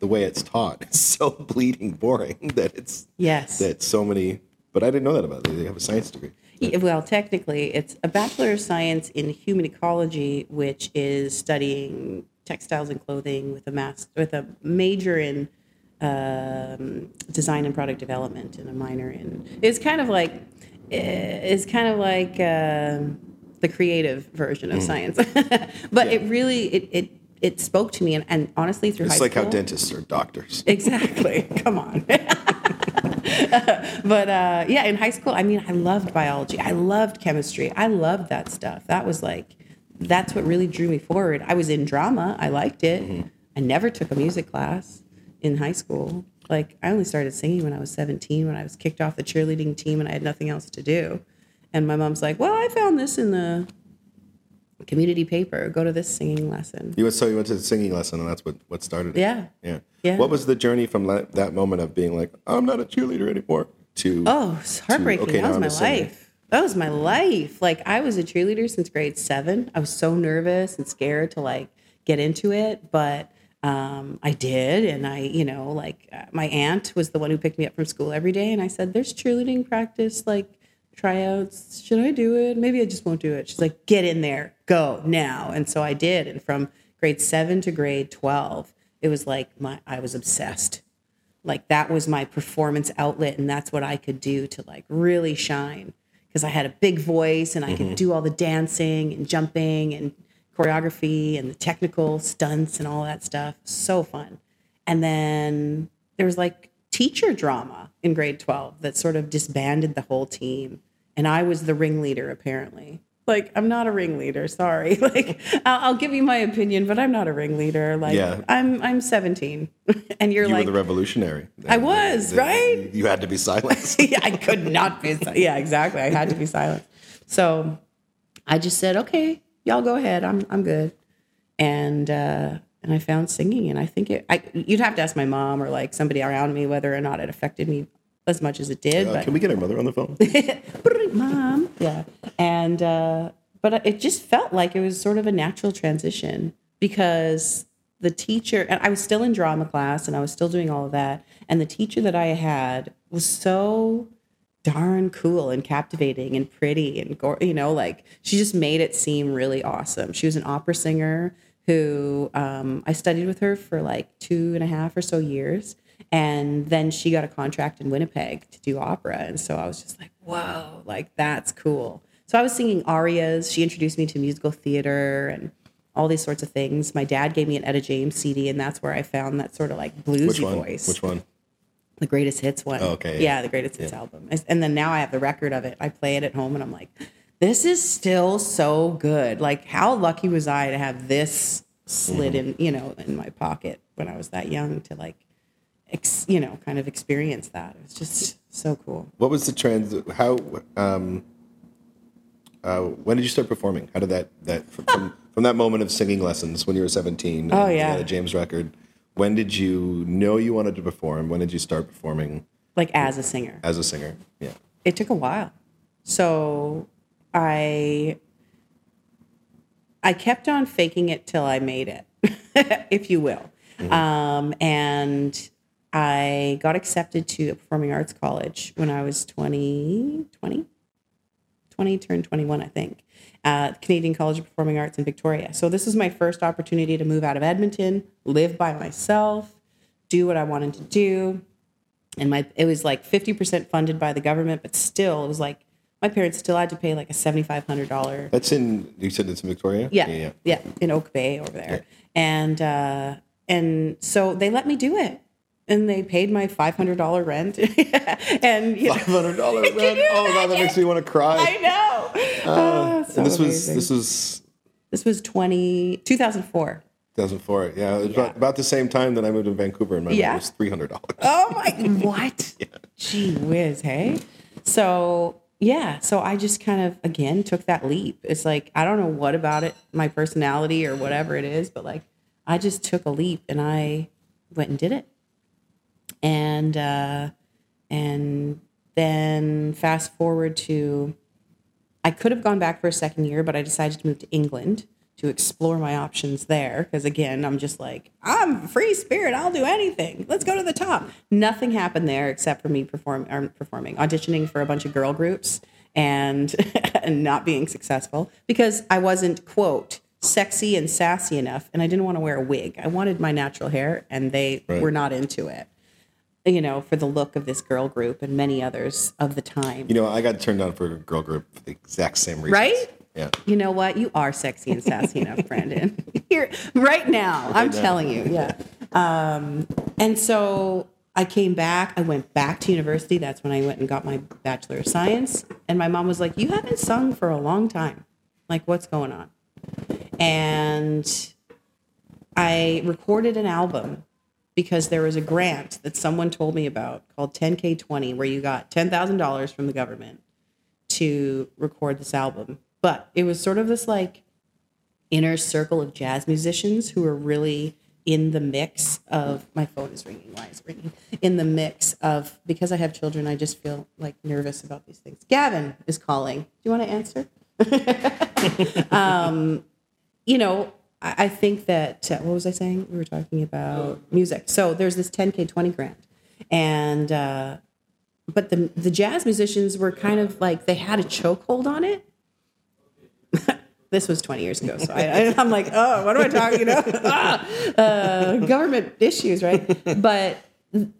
the way it's taught. It's <laughs> so bleeding boring that it's Yes. that so many. But I didn't know that about it. They have a science degree. Yeah, Well, technically, it's a Bachelor of Science in Human Ecology, which is studying textiles and clothing with a mas- with a major in um, design and product development and a minor in. It's kind of like eh, it's kind of like um the creative version Mm. of science, <laughs> but it really it it it spoke to me and, and honestly through It's like school. how dentists are doctors. <laughs> Exactly. Come on. <laughs> but uh, yeah, in high school, I mean, I loved biology. I loved chemistry. I loved that stuff. That was like, that's what really drew me forward. I was in drama. I liked it. Mm-hmm. I never took a music class in high school. Like, I only started singing when I was 17, when I was kicked off the cheerleading team and I had nothing else to do. And my mom's like, well, I found this in the community paper. Go to this singing lesson. You went so you went to the singing lesson, and that's what what started it. Yeah. Yeah. Yeah. What was the journey from that, that moment of being like, I'm not a cheerleader anymore, to Oh, it's heartbreaking. okay, that was my life. singer. That was my life. Like I was a cheerleader since grade seven. I was so nervous and scared to like get into it, but um, I did. And I, you know, like uh, my aunt was the one who picked me up from school every day, and I said, "There's cheerleading practice, like tryouts. Should I do it? Maybe I just won't do it." She's like, "Get in there, go now." And so I did. And from grade seven to grade twelve, it was like my I was obsessed like that was my performance outlet and that's what i could do to like really shine because i had a big voice and i could mm-hmm. do all the dancing and jumping and choreography and the technical stunts and all that stuff. So fun. And then there was like teacher drama in grade 12 that sort of disbanded the whole team. And i was the ringleader apparently like i'm not a ringleader sorry <laughs> like I'll, I'll give you my opinion but i'm not a ringleader like Yeah. i'm i'm 17 <laughs> and you're you like were the revolutionary. I was, right? You had to be silenced. <laughs> yeah, I could not be. Yeah, exactly. I had to be silent. So I just said, okay, y'all go ahead. I'm I'm good. And uh, and I found singing, and I think it. I you'd have to ask my mom or like somebody around me whether or not it affected me as much as it did. Uh, but can we get our mother on the phone? Mom, yeah. And uh, but it just felt like it was sort of a natural transition because the teacher and I was still in drama class and I was still doing all of that, and the teacher that I had was so darn cool and captivating and pretty and you know like she just made it seem really awesome. She was an opera singer who um, i studied with her for like two and a half or so years. And then she got a contract in winnipeg to do opera. And so i was just like whoa like that's cool so i was singing arias she introduced me to musical theater and all these sorts of things my dad gave me an etta james cd and that's where i found that sort of like bluesy Which one? voice Which one? the greatest hits one. Oh, okay, Yeah, yeah. the greatest hits album. And then now I have the record of it. I play it at home and I'm like, this is still so good. Like, how lucky was I to have this slid Mm-hmm. in, you know, in my pocket when I was that young to like, ex, you know, kind of experience that. It was just so cool. What was the trans? How? Um, uh, when did you start performing? How did that that from, from that moment of singing lessons when you were seventeen? Oh, you yeah. had a James record. When did you know you wanted to perform? When did you start performing Like, as a singer. as a singer? Yeah. it took a while. So I I kept on faking it till I made it, <laughs> if you will. Um, and I got accepted to a performing arts college when I was 20, 20, 20 turned 21, I think, at Canadian College of Performing Arts in Victoria. So this was my first opportunity to move out of Edmonton, live by myself, do what I wanted to do and my it was like 50% funded by the government but still it was like my parents still had to pay like a $7500 That's in. You said it's in Victoria. yeah, Yeah. yeah. yeah in oak bay over there and uh and so they let me do it and they paid my $500 rent <laughs> and you know, Five hundred dollar <laughs> rent. Oh god, that makes me want to cry. i know Ah, so and this was this was this was 20 2004 2004. Yeah, was About, about the same time that I moved to Vancouver, and my Yeah. rent was three hundred dollars. Oh my, <laughs> what? Gee whiz, hey? So, yeah, so I just kind of, again, took that leap. It's like, I don't know what about it, my personality or whatever it is, but like, I just took a leap and I went and did it. And, uh, and then fast forward to, I could have gone back for a second year, but I decided to move to England to explore my options there. Because again, I'm just like, I'm a free spirit. I'll do anything. Let's go to the top. Nothing happened there except for me perform, or performing, auditioning for a bunch of girl groups and, <laughs> and not being successful because I wasn't, quote, sexy and sassy enough. And I didn't want to wear a wig. I wanted my natural hair and they Right. were not into it. You know, for the look of this girl group and many others of the time. You know, I got turned down for a girl group for the exact same reason. Right? Yeah. You know what? You are sexy and sassy enough, <laughs> Brandon. Here, right now, I'm now. telling you, yeah. Um, and so I came back. I went back to university. That's when I went and got my bachelor of science. And my mom was like, "You haven't sung for a long time. Like, what's going on?" And I recorded an album because there was a grant that someone told me about called 10K20, where you got $10,000 from the government to record this album. But it was sort of this like inner circle of jazz musicians who were really in the mix of my phone is ringing. Why is ringing? In the mix of because I have children, I just feel like nervous about these things. Gavin is calling. Do you want to answer? <laughs> um, you know, I, I think that uh, what was I saying? We were talking about music. So there's this 10K 20 grant, and uh, but the the jazz musicians were kind of like they had a chokehold on it. <laughs> this was 20 years ago, so I, I'm like, oh, what am I talking about? <laughs> Ah, uh, government issues, right? But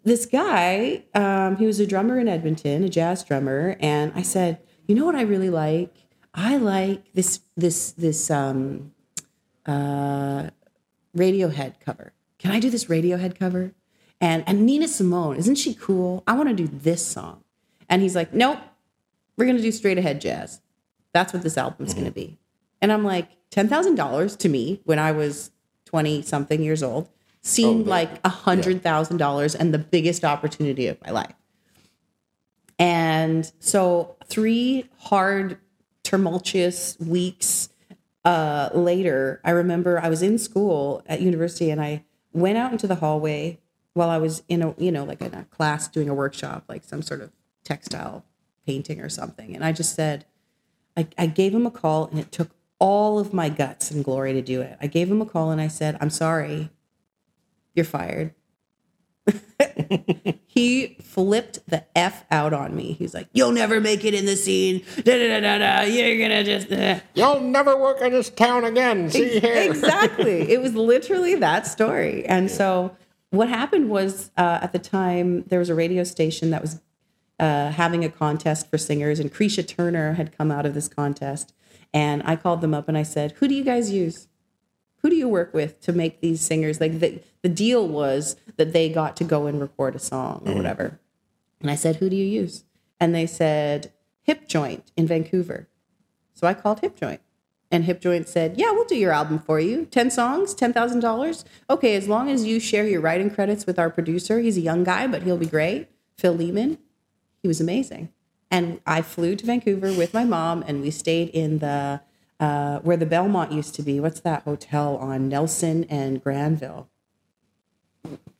this guy, um, he was a drummer in Edmonton, a jazz drummer, and I said, you know what I really like? I like this this this um, uh, Radiohead cover. Can I do this Radiohead cover? And and Nina Simone, isn't she cool? I want to do this song. And he's like, nope, we're gonna do straight ahead jazz. That's what this album's gonna be. And I'm like, ten thousand dollars to me when I was twenty something years old seemed Oh, like a hundred thousand dollars and the biggest opportunity of my life. And so three hard, tumultuous weeks uh, later, I remember I was in school at university and I went out into the hallway while I was in a, you know, like in a class doing a workshop, like some sort of textile painting or something. And I just said, I, I gave him a call and it took all of my guts and glory to do it. I gave him a call and I said, I'm sorry, you're fired. <laughs> he flipped the F out on me. He's like, You'll never make it in the scene. Da, da, da, da. You're gonna just. uh." You'll never work in this town again. See here. <laughs> exactly. It was literally that story. And so what happened was uh, at the time there was a radio station that was uh, having a contest for singers, and Kreesha Turner had come out of this contest. And I called them up and I said, "Who do you guys use? Who do you work with to make these singers? Like the the deal was that they got to go and record a song or whatever." And I said, "Who do you use?" And they said, "Hip Joint in Vancouver." So I called Hip Joint. And Hip Joint said, Yeah, we'll do your album for you. 10 songs, $10,000. Okay, as long as you share your writing credits with our producer. He's a young guy, but he'll be great. Phil Lehman. He was amazing. And I flew to Vancouver with my mom and we stayed in the, uh, where the Belmont used to be. What's that hotel on Nelson and Granville?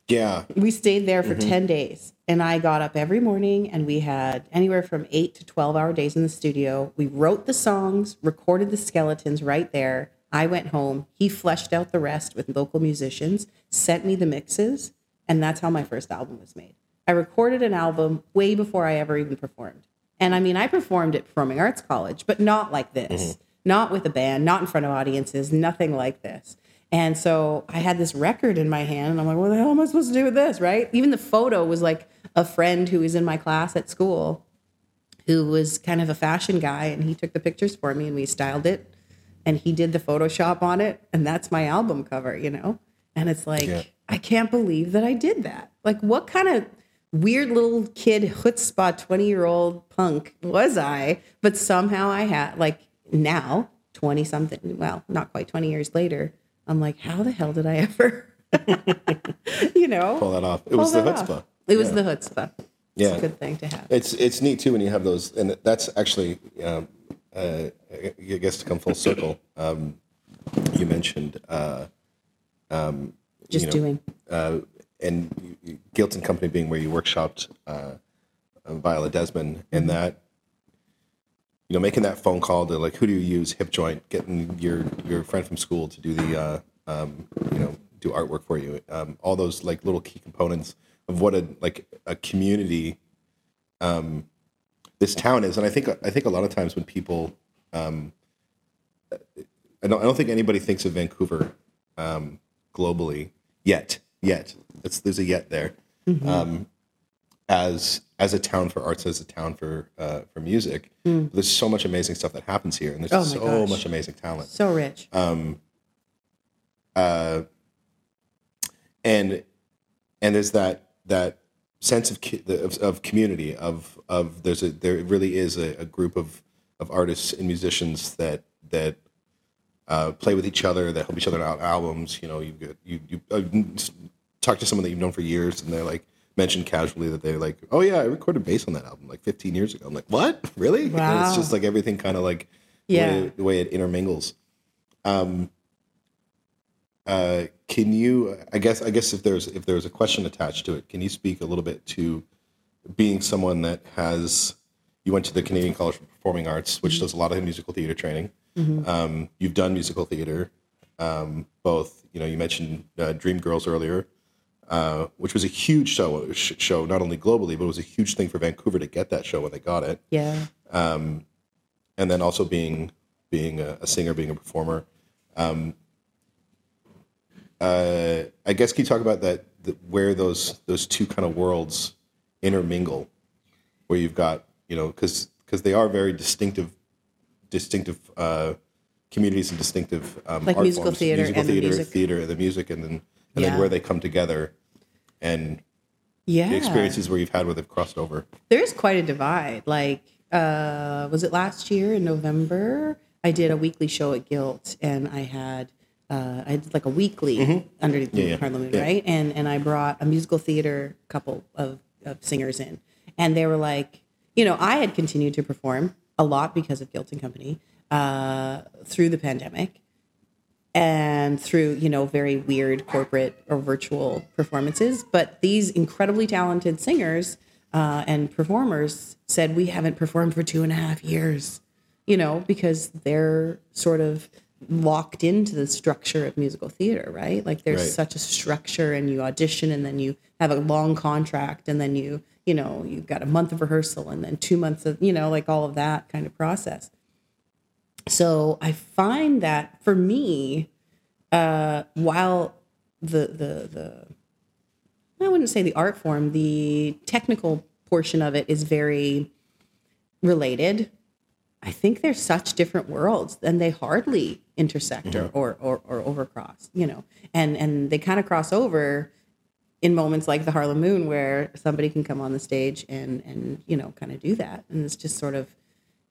Yeah. we stayed there for mm-hmm. 10 days and i got up every morning and we had anywhere from 8 to 12 hour days in the studio. We wrote the songs recorded the skeletons right there. I went home. He fleshed out the rest with local musicians sent me the mixes and that's how my first album was made. I recorded an album way before i ever even performed. And i mean i performed at performing arts college but not like this. Mm-hmm. Not with a band not in front of audiences nothing like this and so I had this record in my hand, and I'm like, what the hell am I supposed to do with this? Right? Even the photo was like a friend who was in my class at school who was kind of a fashion guy, and he took the pictures for me and we styled it, and he did the Photoshop on it, and that's my album cover, you know? And it's like, Yeah. I can't believe that I did that. Like, what kind of weird little kid, chutzpah, 20 year old punk was I? But somehow I had, like, now, 20 something, well, not quite 20 years later, I'm like, how the hell did I ever, <laughs> you know, Pull that off. It was the that off? It was the chutzpah. It's Yeah. a good thing to have. It's it's neat too when you have those, and that's actually, um, uh, I guess to come full circle. Um, you mentioned uh, Just know, doing. uh, and you- you- Guilt and Company being where you workshopped uh, Viola Desmond, and that, you know, making that phone call to like who do you use, hip joint, getting your your friend from school to do the uh, um, you know do artwork for you. Um, all those like little key components of what a like a community um, this town is, and I think I think a lot of times when people um, I don't I don't think anybody thinks of Vancouver um, globally yet yet. It's, there's a yet there. Um, as as a town for arts, as a town for uh, for music, there's so much amazing stuff that happens here, and there's Oh so gosh. much amazing talent. So rich. uh, and and there's that that sense of of, of community of of there's a there really is a, a group of of artists and musicians that that uh, play with each other that help each other out albums you know you get you you uh, talk to someone that you've known for years and they're like mention casually that they're like oh yeah I recorded bass on that album like 15 years ago I'm like what really And it's just like everything kind of like Yeah. the, way, the way it intermingles uh, can you? I guess. I guess if there's if there's a question attached to it, can you speak a little bit to being someone that has you went to the Canadian College for Performing Arts, which does a lot of musical theater training. Um, you've done musical theater, um, both. You know, you mentioned uh, Dreamgirls earlier, uh, which was a huge show. Show not only globally, but it was a huge thing for Vancouver to get that show when they got it Yeah. and then also being being a, a singer, being a performer. Um, uh, I guess can you talk about that? The, where those those two kind of worlds intermingle, where you've got you know because because they are very distinctive, distinctive uh, communities and distinctive um, Like art musical forms. theater musical and the theater, music. theater, and the music, and then and Yeah. then where they come together, and Yeah. the experiences where you've had where they've crossed over. there is quite a divide. Like, uh, was it last year in November? I did a weekly show at Guilt, and I had uh, I did like a weekly underneath the Mm-hmm. yeah. Harlem Moon, Yeah. right? And and I brought a musical theater couple of, of singers in, and they were like, you know, I had continued to perform a lot because of Guilt and Company uh, through the pandemic, and through you know very weird corporate or virtual performances. But these incredibly talented singers uh, and performers said we haven't performed for two and a half years you know because they're sort of locked into the structure of musical theater right? Like there's Right. such a structure and you audition and then you have a long contract and then you you know you've got a month of rehearsal and then two months of you know like all of that kind of process so I find that for me, uh, while the the the I wouldn't say the art form, the technical portion of it is very related. I think they're such different worlds, and they hardly intersect or, or, or or overcross, you know, and and they kind of cross over in moments like the Harlem Moon, where somebody can come on the stage and and you know kind of do that, and it's just sort of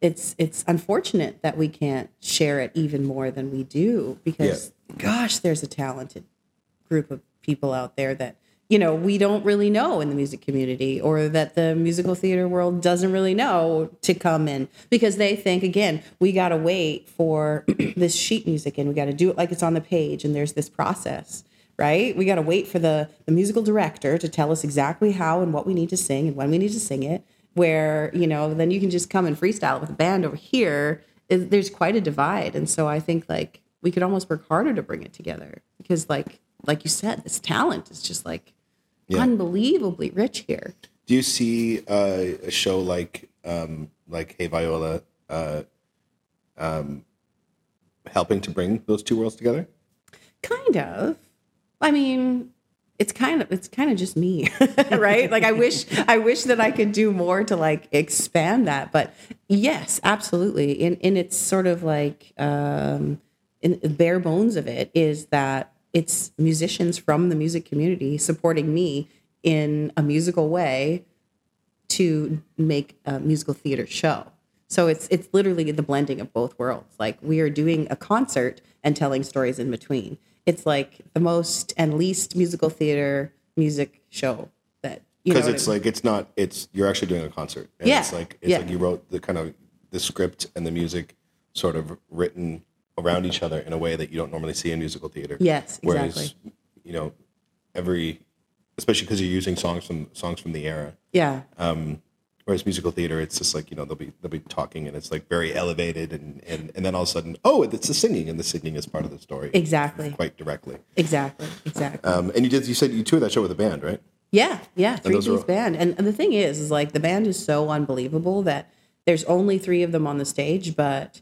it's it's unfortunate that we can't share it even more than we do because gosh there's a talented group of people out there that you know we don't really know in the music community or that the musical theater world doesn't really know to come in because they think again we got to wait for <clears throat> this sheet music and we got to do it like it's on the page and there's this process right? We got to wait for the the musical director to tell us exactly how and what we need to sing and when we need to sing it where you know then you can just come and freestyle with a band over here. Is- there's quite a divide. And so i think like we could almost work harder to bring it together because like like you said this talent is just like unbelievably rich here. Do you see uh, a show like um, like Hey Viola uh, um, helping to bring those two worlds together? kind of. I mean it's kind of it's kind of just me <laughs> right like i wish i wish that i could do more to like expand that but yes absolutely in in its sort of like um in the bare bones of it is that it's musicians from the music community supporting me in a musical way to make a musical theater show. So it's it's literally the blending of both worlds. Like we are doing a concert and telling stories in between. It's like the most and least musical theater music show that you know. Because it's I mean? like it's not it's you're actually doing a concert. And Yeah, It's like it's yeah. like you wrote the kind of the script and the music sort of written around each other in a way that you don't normally see in musical theater. Yes, exactly. Whereas you know every especially because you're using songs from songs from the era. yeah, um, Whereas musical theater, it's just like you know they'll be they'll be talking and it's like very elevated and and, and then all of a sudden oh it's the singing and the singing is part of the story Exactly. quite directly. Exactly. Exactly. Um, and you did you said you toured that show with a band, right? Yeah, yeah, three piece all- band. And, and the thing is, is like the band is so unbelievable that there's only three of them on the stage, but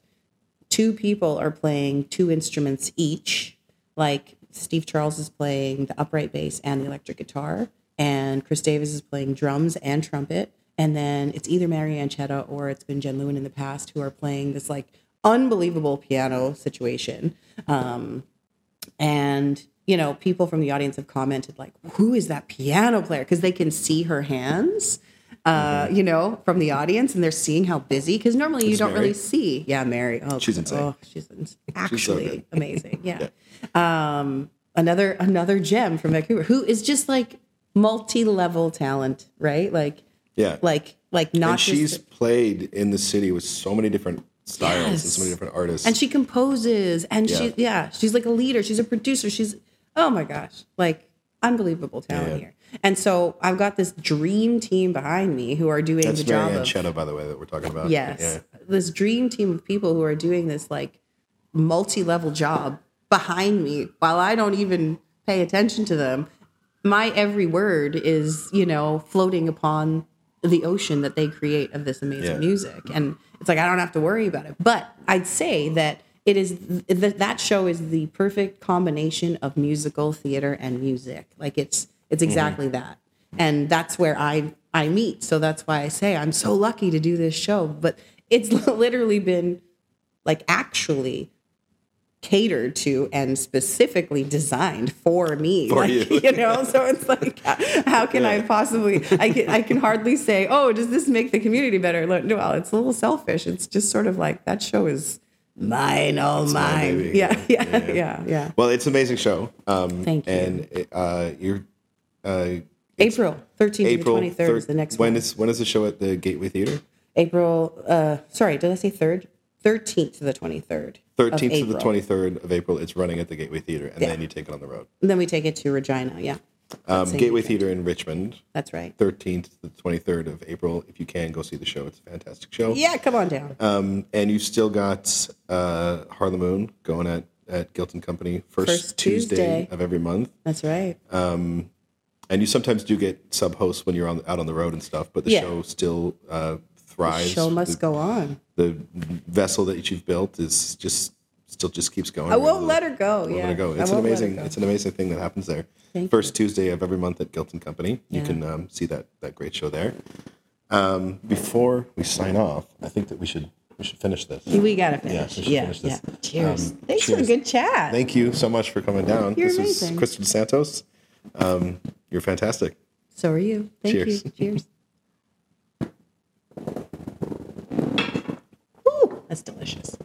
two people are playing two instruments each. Like Steve Charles is playing the upright bass and the electric guitar, and Chris Davis is playing drums and trumpet. And then it's either Mary Ancheta or it's been Jen Lewin in the past who are playing this like unbelievable piano situation. Um, and you know people from the audience have commented like who is that piano player because they can see her hands uh you know from the audience and they're seeing how busy because normally you don't Mary? really see yeah mary oh She's insane. oh she's actually good. amazing <laughs> yeah. um another another gem from vancouver who is just like multi-level talent right like Yeah. like like not and just she's played in the city with so many different styles and so many different artists. and she composes and she Yeah. yeah she's like a leader she's a producer she's oh my gosh like unbelievable talent Yeah. here and so i've got this dream team behind me who are doing That's the job Mary of by the way, that we're talking about. yes Yeah. this dream team of people who are doing this like multi-level job behind me while i don't even pay attention to them my every word is you know floating upon the ocean that they create of this amazing Yeah. music. And it's like i don't have to worry about it. But i'd say that it is th- that show is the perfect combination of musical theater and music. Like it's it's mm-hmm. exactly that. And that's where i i meet. So that's why i say i'm so lucky to do this show. But it's <laughs> literally been like actually catered to and specifically designed for me For like, you. <laughs> know so it's like how can i possibly i can i can <laughs> hardly say oh does this make the community better no, well it's a little selfish it's just sort of like that show is mine all my mine baby. yeah yeah <laughs> Yeah, yeah yeah. yeah, Well, it's an amazing show. Um, Thank you. And uh, you're uh, april 13th April to 23rd is the next when one is when is the show at the Gateway Theater? april uh sorry did i say third 13th to the 23rd of 13th to the 23rd of April. It's running at the Gateway Theater, and Yeah. then you take it on the road. And then we take it to regina yeah Um, Gateway weekend. Theater in Richmond, that's right 13th to the 23rd of April. If you can, go see the show. It's a fantastic show. yeah come on down Um, and you've still got uh, Harlem Moon going at, at Guilt and Company first, First Tuesday, Tuesday. of every month. that's right And you sometimes do get sub hosts when you're on, out on the road and stuff, but the Yeah. show still uh, thrives. show must go on the vessel that you've built is just still just keeps going. I won't let her go. Yeah, it go. It's an her amazing. It's an amazing thing that happens there. Thank First Tuesday of every month at Guilt and Company. You can um, see that that great show there. Um, before we sign off, I think that we should we should finish this. We gotta Yeah, finish. Yeah, yeah. finish this. Cheers. Um, Thanks for a good chat. Thank you so much for coming down. You're this is amazing. Krystle Santos. Um, you're fantastic. so are you. Thank Cheers. you. Cheers. <laughs> That's delicious.